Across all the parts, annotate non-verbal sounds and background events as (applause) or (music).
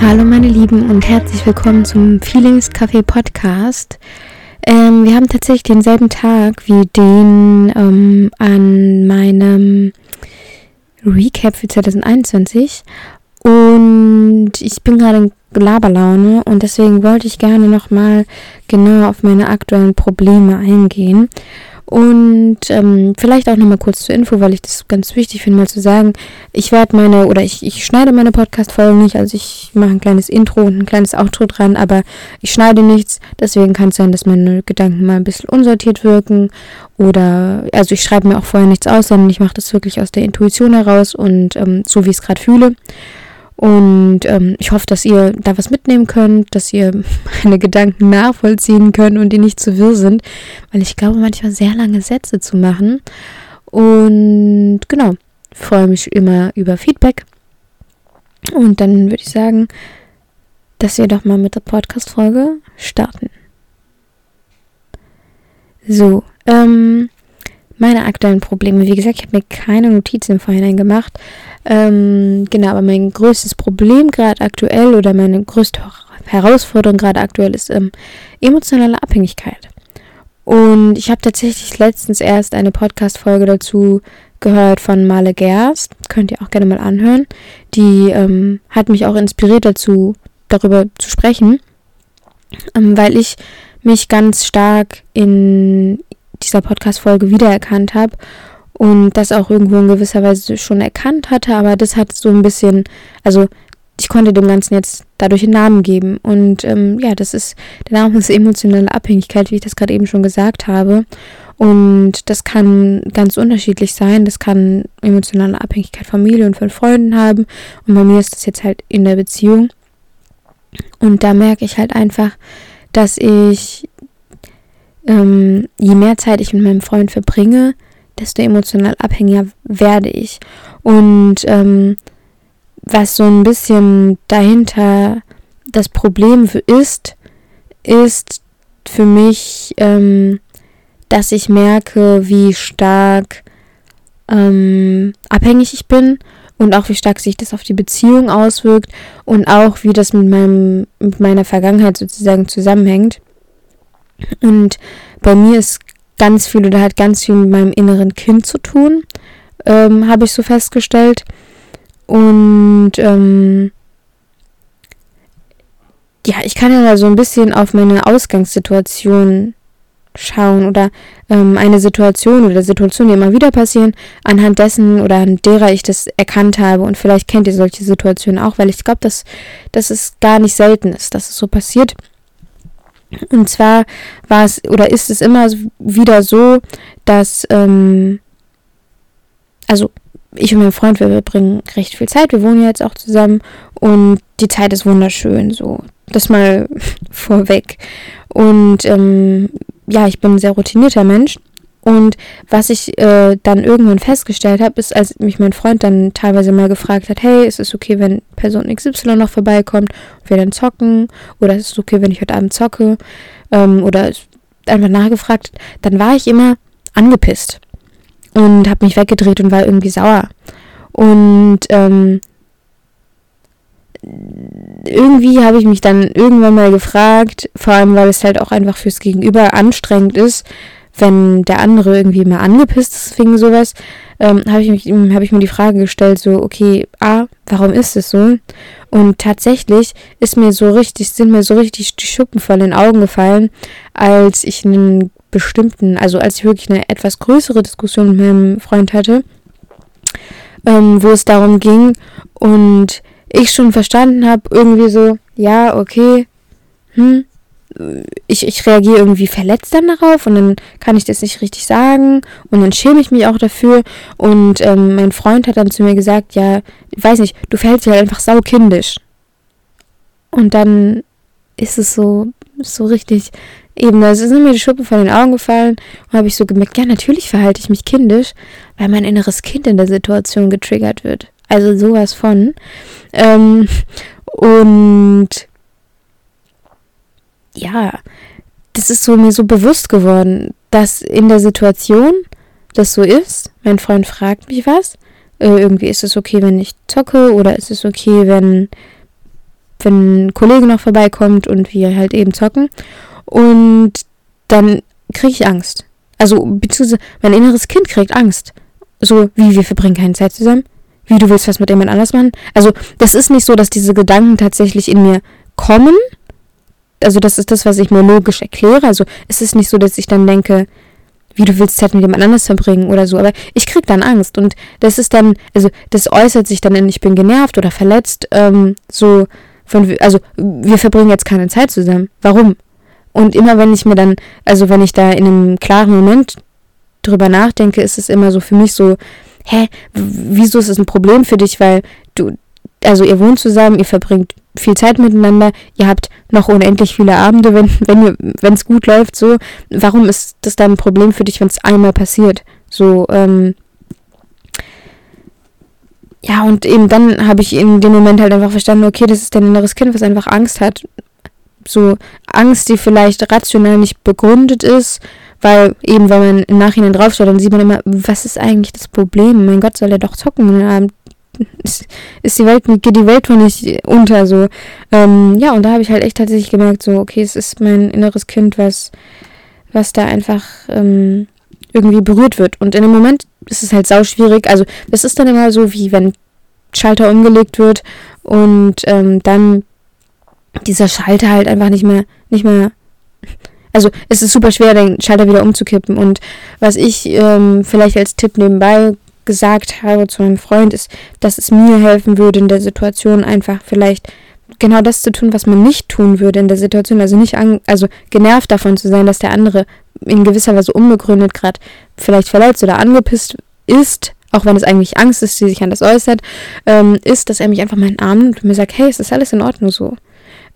Hallo meine Lieben und herzlich willkommen zum Feelings Café Podcast. Ähm, wir haben tatsächlich denselben Tag wie den ähm, an meinem Recap für 2021 und ich bin gerade in Laberlaune und deswegen wollte ich gerne nochmal genau auf meine aktuellen Probleme eingehen. Und ähm, vielleicht auch nochmal kurz zur Info, weil ich das ganz wichtig finde, mal zu sagen. Ich werde meine, oder ich, ich schneide meine Podcast-Folgen nicht, also ich mache ein kleines Intro und ein kleines Outro dran, aber ich schneide nichts. Deswegen kann es sein, dass meine Gedanken mal ein bisschen unsortiert wirken. Oder, also ich schreibe mir auch vorher nichts aus, sondern ich mache das wirklich aus der Intuition heraus und ähm, so, wie ich es gerade fühle. Und ähm, ich hoffe, dass ihr da was mitnehmen könnt, dass ihr (laughs) meine Gedanken nachvollziehen könnt und die nicht zu wirr sind, weil ich glaube, manchmal sehr lange Sätze zu machen. Und genau, freue mich immer über Feedback. Und dann würde ich sagen, dass wir doch mal mit der Podcast-Folge starten. So, ähm, meine aktuellen Probleme. Wie gesagt, ich habe mir keine Notizen im Vorhinein gemacht. Ähm, genau, aber mein größtes Problem gerade aktuell oder meine größte Herausforderung gerade aktuell ist ähm, emotionale Abhängigkeit. Und ich habe tatsächlich letztens erst eine Podcast-Folge dazu gehört von Male Gerst. Könnt ihr auch gerne mal anhören. Die ähm, hat mich auch inspiriert dazu, darüber zu sprechen, ähm, weil ich mich ganz stark in dieser Podcast-Folge wiedererkannt habe und das auch irgendwo in gewisser Weise schon erkannt hatte, aber das hat so ein bisschen, also ich konnte dem Ganzen jetzt dadurch einen Namen geben. Und ähm, ja, das ist, der Name ist emotionale Abhängigkeit, wie ich das gerade eben schon gesagt habe. Und das kann ganz unterschiedlich sein. Das kann emotionale Abhängigkeit Familie und von Freunden haben. Und bei mir ist das jetzt halt in der Beziehung. Und da merke ich halt einfach, dass ich, ähm, je mehr Zeit ich mit meinem Freund verbringe, desto emotional abhängiger werde ich. Und ähm, was so ein bisschen dahinter das Problem ist, ist für mich, ähm, dass ich merke, wie stark ähm, abhängig ich bin und auch wie stark sich das auf die Beziehung auswirkt und auch wie das mit meinem mit meiner Vergangenheit sozusagen zusammenhängt. Und bei mir ist ganz viel oder hat ganz viel mit meinem inneren Kind zu tun, ähm, habe ich so festgestellt. Und ähm, ja, ich kann ja so ein bisschen auf meine Ausgangssituation schauen oder ähm, eine Situation oder Situation, die immer wieder passieren, anhand dessen oder an derer ich das erkannt habe. Und vielleicht kennt ihr solche Situationen auch, weil ich glaube, dass, dass es gar nicht selten ist, dass es so passiert. Und zwar war es oder ist es immer wieder so, dass, ähm, also ich und mein Freund, wir verbringen recht viel Zeit. Wir wohnen ja jetzt auch zusammen und die Zeit ist wunderschön, so. Das mal (laughs) vorweg. Und ähm, ja, ich bin ein sehr routinierter Mensch und was ich äh, dann irgendwann festgestellt habe, ist, als mich mein Freund dann teilweise mal gefragt hat, hey, ist es okay, wenn Person XY noch vorbeikommt und wir dann zocken? Oder ist es okay, wenn ich heute Abend zocke? Ähm, oder einfach nachgefragt, dann war ich immer angepisst und habe mich weggedreht und war irgendwie sauer. Und ähm, irgendwie habe ich mich dann irgendwann mal gefragt, vor allem weil es halt auch einfach fürs Gegenüber anstrengend ist, wenn der andere irgendwie mal angepisst ist wegen sowas, ähm, habe ich, hab ich mir die Frage gestellt, so, okay, A, warum ist es so? Und tatsächlich ist mir so richtig, sind mir so richtig die Schuppen vor den Augen gefallen, als ich einen bestimmten, also als ich wirklich eine etwas größere Diskussion mit meinem Freund hatte, ähm, wo es darum ging und ich schon verstanden habe, irgendwie so, ja, okay, hm, ich, ich reagiere irgendwie verletzt dann darauf und dann kann ich das nicht richtig sagen und dann schäme ich mich auch dafür. Und ähm, mein Freund hat dann zu mir gesagt, ja, ich weiß nicht, du verhältst dich halt einfach saukindisch. Und dann ist es so, so richtig eben, da sind mir die Schuppen von den Augen gefallen und habe ich so gemerkt, ja, natürlich verhalte ich mich kindisch, weil mein inneres Kind in der Situation getriggert wird. Also sowas von. Ähm, und ja, das ist so mir so bewusst geworden, dass in der Situation das so ist. Mein Freund fragt mich was. Äh, irgendwie ist es okay, wenn ich zocke oder ist es okay, wenn wenn ein Kollege noch vorbeikommt und wir halt eben zocken. Und dann kriege ich Angst. Also, beziehungsweise mein inneres Kind kriegt Angst. So, wie wir verbringen keine Zeit zusammen. Wie du willst was mit jemand anders machen. Also, das ist nicht so, dass diese Gedanken tatsächlich in mir kommen. Also, das ist das, was ich mir logisch erkläre. Also, es ist nicht so, dass ich dann denke, wie du willst Zeit mit jemand anders verbringen oder so. Aber ich krieg dann Angst und das ist dann, also das äußert sich dann in, ich bin genervt oder verletzt, ähm, so von, also wir verbringen jetzt keine Zeit zusammen. Warum? Und immer wenn ich mir dann, also wenn ich da in einem klaren Moment drüber nachdenke, ist es immer so für mich so, hä, wieso ist es ein Problem für dich? Weil du, also ihr wohnt zusammen, ihr verbringt viel Zeit miteinander, ihr habt noch unendlich viele Abende, wenn wenn es gut läuft, so. Warum ist das dann ein Problem für dich, wenn es einmal passiert? So, ähm, ja, und eben dann habe ich in dem Moment halt einfach verstanden, okay, das ist dein inneres Kind, was einfach Angst hat. So Angst, die vielleicht rational nicht begründet ist, weil eben, wenn man im Nachhinein draufschaut, dann sieht man immer, was ist eigentlich das Problem? Mein Gott, soll er doch zocken? Ist, ist die Welt, geht die Welt von nicht unter, so. Ähm, ja, und da habe ich halt echt tatsächlich gemerkt, so, okay, es ist mein inneres Kind, was, was da einfach ähm, irgendwie berührt wird. Und in dem Moment ist es halt sau schwierig. Also, es ist dann immer so, wie wenn Schalter umgelegt wird und ähm, dann dieser Schalter halt einfach nicht mehr, nicht mehr also es ist super schwer, den Schalter wieder umzukippen. Und was ich ähm, vielleicht als Tipp nebenbei gesagt habe zu meinem Freund, ist, dass es mir helfen würde, in der Situation einfach vielleicht genau das zu tun, was man nicht tun würde in der Situation. Also nicht an, also genervt davon zu sein, dass der andere in gewisser Weise unbegründet gerade vielleicht verletzt oder angepisst ist, auch wenn es eigentlich Angst ist, die sich an das äußert, ähm, ist, dass er mich einfach mal in den Arm nimmt und mir sagt, hey, es ist alles in Ordnung so.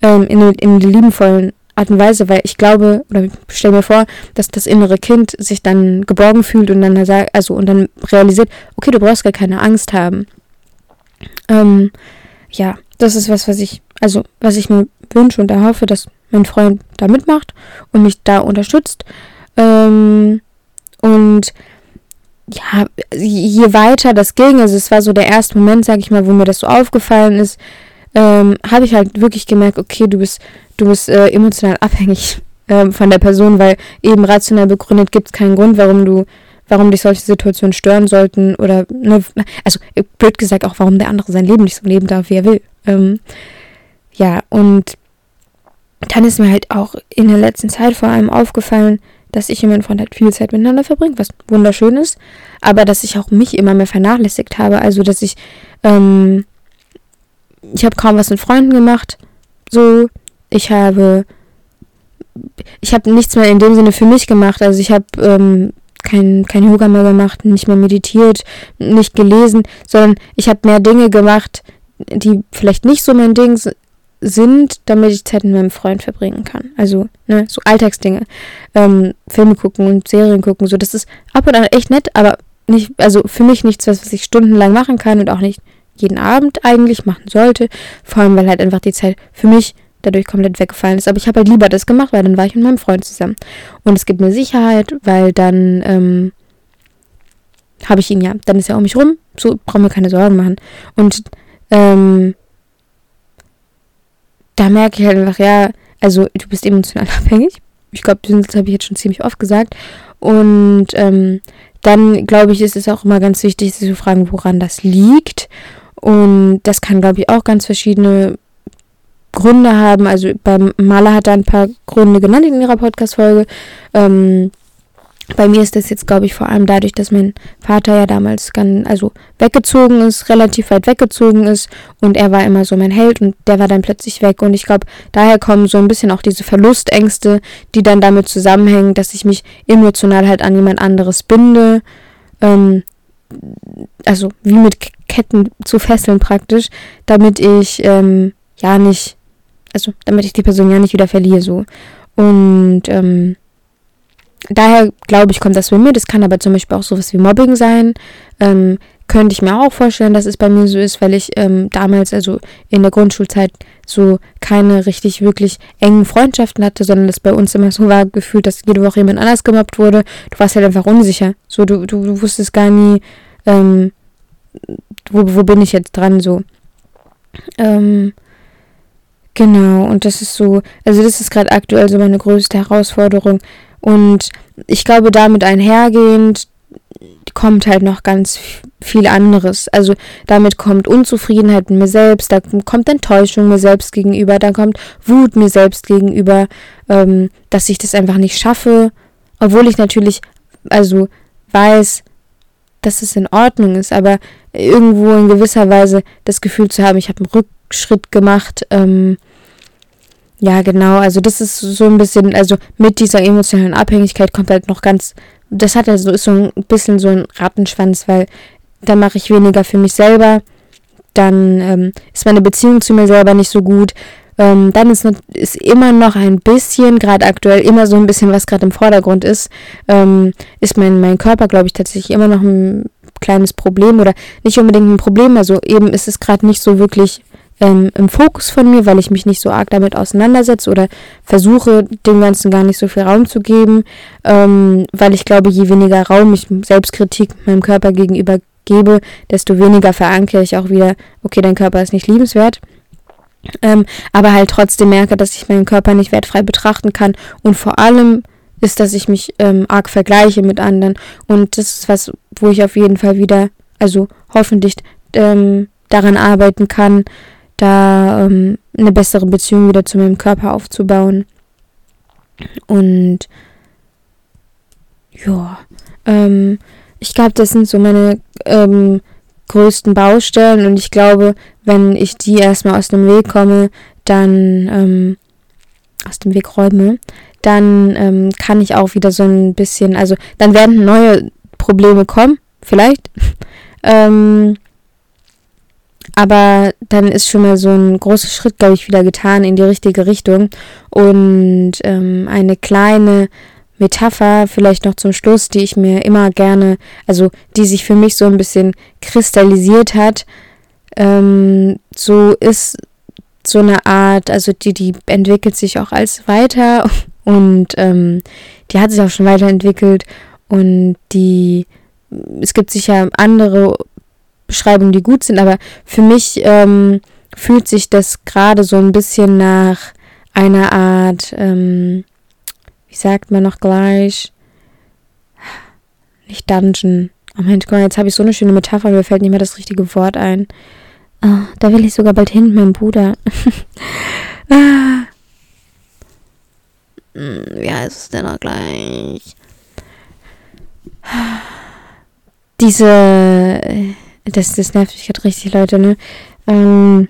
Ähm, in, in liebenvollen Art und Weise, weil ich glaube, oder stell mir vor, dass das innere Kind sich dann geborgen fühlt und dann sagt, also und dann realisiert, okay, du brauchst gar keine Angst haben. Ähm, ja, das ist was, was ich, also was ich mir wünsche und erhoffe, dass mein Freund da mitmacht und mich da unterstützt. Ähm, und ja, je weiter das ging, also es war so der erste Moment, sag ich mal, wo mir das so aufgefallen ist, ähm, habe ich halt wirklich gemerkt, okay, du bist, du bist äh, emotional abhängig äh, von der Person, weil eben rational begründet gibt es keinen Grund, warum du, warum dich solche Situationen stören sollten oder, ne, also blöd gesagt auch, warum der andere sein Leben nicht so leben darf, wie er will. Ähm, ja, und dann ist mir halt auch in der letzten Zeit vor allem aufgefallen, dass ich und mein Freund halt viel Zeit miteinander verbringen, was wunderschön ist, aber dass ich auch mich immer mehr vernachlässigt habe, also dass ich ähm, ich habe kaum was mit Freunden gemacht. So, ich habe, ich habe nichts mehr in dem Sinne für mich gemacht. Also ich habe ähm, kein, kein Yoga mehr gemacht, nicht mehr meditiert, nicht gelesen, sondern ich habe mehr Dinge gemacht, die vielleicht nicht so mein Ding sind, damit ich Zeit mit meinem Freund verbringen kann. Also, ne, so Alltagsdinge. Ähm, Filme gucken und Serien gucken, so, das ist ab und an echt nett, aber nicht, also für mich nichts, was, was ich stundenlang machen kann und auch nicht jeden Abend eigentlich machen sollte. Vor allem, weil halt einfach die Zeit für mich dadurch komplett weggefallen ist. Aber ich habe halt lieber das gemacht, weil dann war ich mit meinem Freund zusammen. Und es gibt mir Sicherheit, weil dann ähm, habe ich ihn ja. Dann ist er um mich rum. So brauchen wir keine Sorgen machen. Und ähm, da merke ich halt einfach, ja, also du bist emotional (laughs) abhängig. Ich glaube, das habe ich jetzt schon ziemlich oft gesagt. Und ähm, dann glaube ich, ist es auch immer ganz wichtig, sich zu fragen, woran das liegt. Und das kann, glaube ich, auch ganz verschiedene Gründe haben. Also beim Maler hat er ein paar Gründe genannt in ihrer Podcast-Folge. Ähm, bei mir ist das jetzt, glaube ich, vor allem dadurch, dass mein Vater ja damals ganz, also weggezogen ist, relativ weit weggezogen ist und er war immer so mein Held und der war dann plötzlich weg und ich glaube, daher kommen so ein bisschen auch diese Verlustängste, die dann damit zusammenhängen, dass ich mich emotional halt an jemand anderes binde, ähm, also wie mit Ketten zu fesseln praktisch, damit ich ähm, ja nicht, also damit ich die Person ja nicht wieder verliere so. Und ähm, daher glaube ich, kommt das bei mir. Das kann aber zum Beispiel auch sowas wie Mobbing sein. Ähm, könnte ich mir auch vorstellen, dass es bei mir so ist, weil ich ähm, damals, also in der Grundschulzeit, so keine richtig wirklich engen Freundschaften hatte, sondern es bei uns immer so war, gefühlt, dass jede Woche jemand anders gemobbt wurde. Du warst halt einfach unsicher. So, du, du, du wusstest gar nie, ähm, wo, wo bin ich jetzt dran so. Ähm, Genau, und das ist so, also das ist gerade aktuell so meine größte Herausforderung. Und ich glaube, damit einhergehend kommt halt noch ganz viel anderes. Also damit kommt Unzufriedenheit mit mir selbst, da kommt Enttäuschung mir selbst gegenüber, da kommt Wut mir selbst gegenüber, ähm, dass ich das einfach nicht schaffe, obwohl ich natürlich, also weiß, dass es in Ordnung ist, aber irgendwo in gewisser Weise das Gefühl zu haben, ich habe einen Rückschritt gemacht. Ähm, ja, genau, also das ist so ein bisschen, also mit dieser emotionalen Abhängigkeit kommt halt noch ganz, das hat also ist so ein bisschen so ein Rattenschwanz, weil dann mache ich weniger für mich selber, dann ähm, ist meine Beziehung zu mir selber nicht so gut, ähm, dann ist, ist immer noch ein bisschen, gerade aktuell immer so ein bisschen, was gerade im Vordergrund ist, ähm, ist mein, mein Körper, glaube ich, tatsächlich immer noch ein kleines Problem oder nicht unbedingt ein Problem. Also eben ist es gerade nicht so wirklich ähm, im Fokus von mir, weil ich mich nicht so arg damit auseinandersetze oder versuche, dem Ganzen gar nicht so viel Raum zu geben, ähm, weil ich glaube, je weniger Raum ich Selbstkritik meinem Körper gegenüber gebe, desto weniger verankere ich auch wieder, okay, dein Körper ist nicht liebenswert. Ähm, aber halt trotzdem merke, dass ich meinen Körper nicht wertfrei betrachten kann. Und vor allem ist, dass ich mich ähm, arg vergleiche mit anderen. Und das ist was, wo ich auf jeden Fall wieder, also hoffentlich ähm, daran arbeiten kann, da ähm, eine bessere Beziehung wieder zu meinem Körper aufzubauen. Und ja, ähm, ich glaube, das sind so meine ähm, größten Baustellen und ich glaube, wenn ich die erstmal aus dem Weg komme, dann ähm, aus dem Weg räume, dann ähm, kann ich auch wieder so ein bisschen, also dann werden neue Probleme kommen, vielleicht. (laughs) ähm, aber dann ist schon mal so ein großer Schritt, glaube ich, wieder getan in die richtige Richtung. Und ähm, eine kleine Metapher vielleicht noch zum Schluss, die ich mir immer gerne, also die sich für mich so ein bisschen kristallisiert hat. Ähm, so ist so eine Art, also die, die entwickelt sich auch als weiter (laughs) und ähm, die hat sich auch schon weiterentwickelt und die, es gibt sicher andere Beschreibungen, die gut sind, aber für mich ähm, fühlt sich das gerade so ein bisschen nach einer Art, ähm, wie sagt man noch gleich? Nicht Dungeon. Oh Mensch, guck mal, jetzt habe ich so eine schöne Metapher, mir fällt nicht mehr das richtige Wort ein. Oh, da will ich sogar bald hin meinem Bruder. (laughs) ah. Hm, wie heißt es denn noch gleich? Diese. Das, das nervt mich gerade richtig, Leute, ne? Ähm,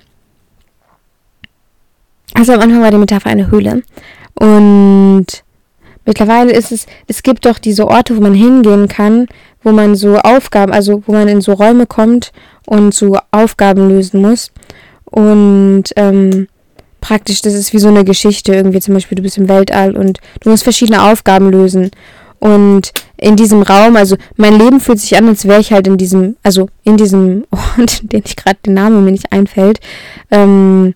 also am Anfang war die Metapher eine Höhle. Und Mittlerweile ist es, es gibt doch diese Orte, wo man hingehen kann, wo man so Aufgaben, also wo man in so Räume kommt und so Aufgaben lösen muss. Und ähm, praktisch, das ist wie so eine Geschichte irgendwie. Zum Beispiel, du bist im Weltall und du musst verschiedene Aufgaben lösen. Und in diesem Raum, also mein Leben fühlt sich an, als wäre ich halt in diesem, also in diesem (laughs) Ort, den ich gerade den Namen mir nicht einfällt, ähm,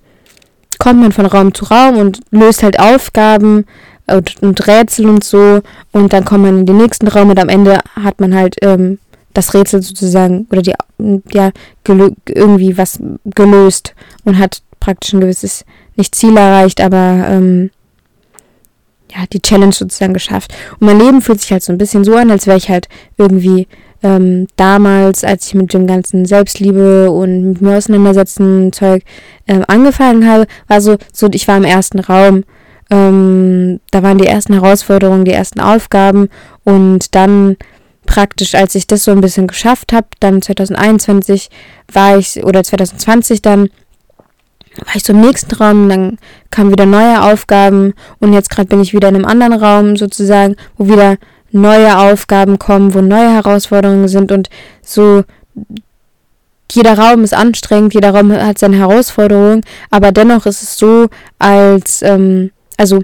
kommt man von Raum zu Raum und löst halt Aufgaben und, und Rätsel und so. Und dann kommt man in den nächsten Raum und am Ende hat man halt ähm, das Rätsel sozusagen oder die ja irgendwie was gelöst und hat praktisch ein gewisses nicht Ziel erreicht, aber ähm, ja die Challenge sozusagen geschafft. Und mein Leben fühlt sich halt so ein bisschen so an, als wäre ich halt irgendwie ähm, damals, als ich mit dem ganzen Selbstliebe und mit mir auseinandersetzen Zeug ähm, angefangen habe, war so, so ich war im ersten Raum ähm, da waren die ersten Herausforderungen, die ersten Aufgaben. Und dann praktisch, als ich das so ein bisschen geschafft habe, dann 2021 war ich, oder 2020 dann, war ich so im nächsten Raum, dann kamen wieder neue Aufgaben. Und jetzt gerade bin ich wieder in einem anderen Raum sozusagen, wo wieder neue Aufgaben kommen, wo neue Herausforderungen sind. Und so jeder Raum ist anstrengend, jeder Raum hat seine Herausforderungen, aber dennoch ist es so, als ähm, also,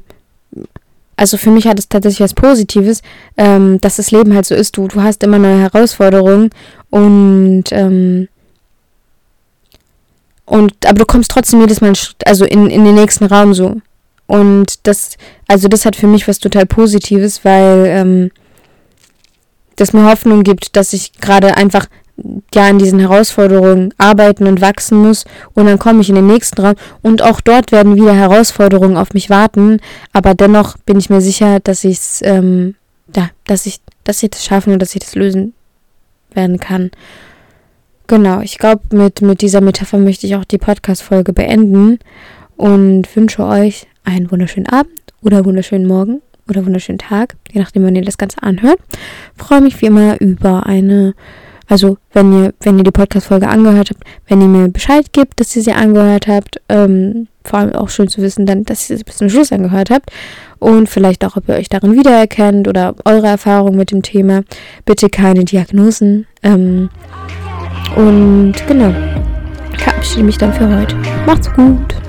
also für mich hat es tatsächlich was Positives, ähm, dass das Leben halt so ist. Du, du hast immer neue Herausforderungen und, ähm, und, aber du kommst trotzdem jedes Mal, also in, in den nächsten Raum so. Und das, also das hat für mich was total Positives, weil, ähm, das mir Hoffnung gibt, dass ich gerade einfach ja an diesen Herausforderungen arbeiten und wachsen muss und dann komme ich in den nächsten Raum und auch dort werden wieder Herausforderungen auf mich warten, aber dennoch bin ich mir sicher, dass ich es, ähm, ja, dass ich, dass ich das schaffen und dass ich das lösen werden kann. Genau, ich glaube, mit, mit dieser Metapher möchte ich auch die Podcast-Folge beenden und wünsche euch einen wunderschönen Abend oder wunderschönen Morgen oder wunderschönen Tag, je nachdem, wann ihr das Ganze anhört. Freue mich wie immer über eine, also wenn ihr, wenn ihr die Podcast-Folge angehört habt, wenn ihr mir Bescheid gibt, dass ihr sie angehört habt, ähm, vor allem auch schön zu wissen, dann, dass ihr sie bis zum Schluss angehört habt und vielleicht auch, ob ihr euch darin wiedererkennt oder eure Erfahrungen mit dem Thema. Bitte keine Diagnosen. Ähm, und genau, verabschiede mich dann für heute. Macht's gut.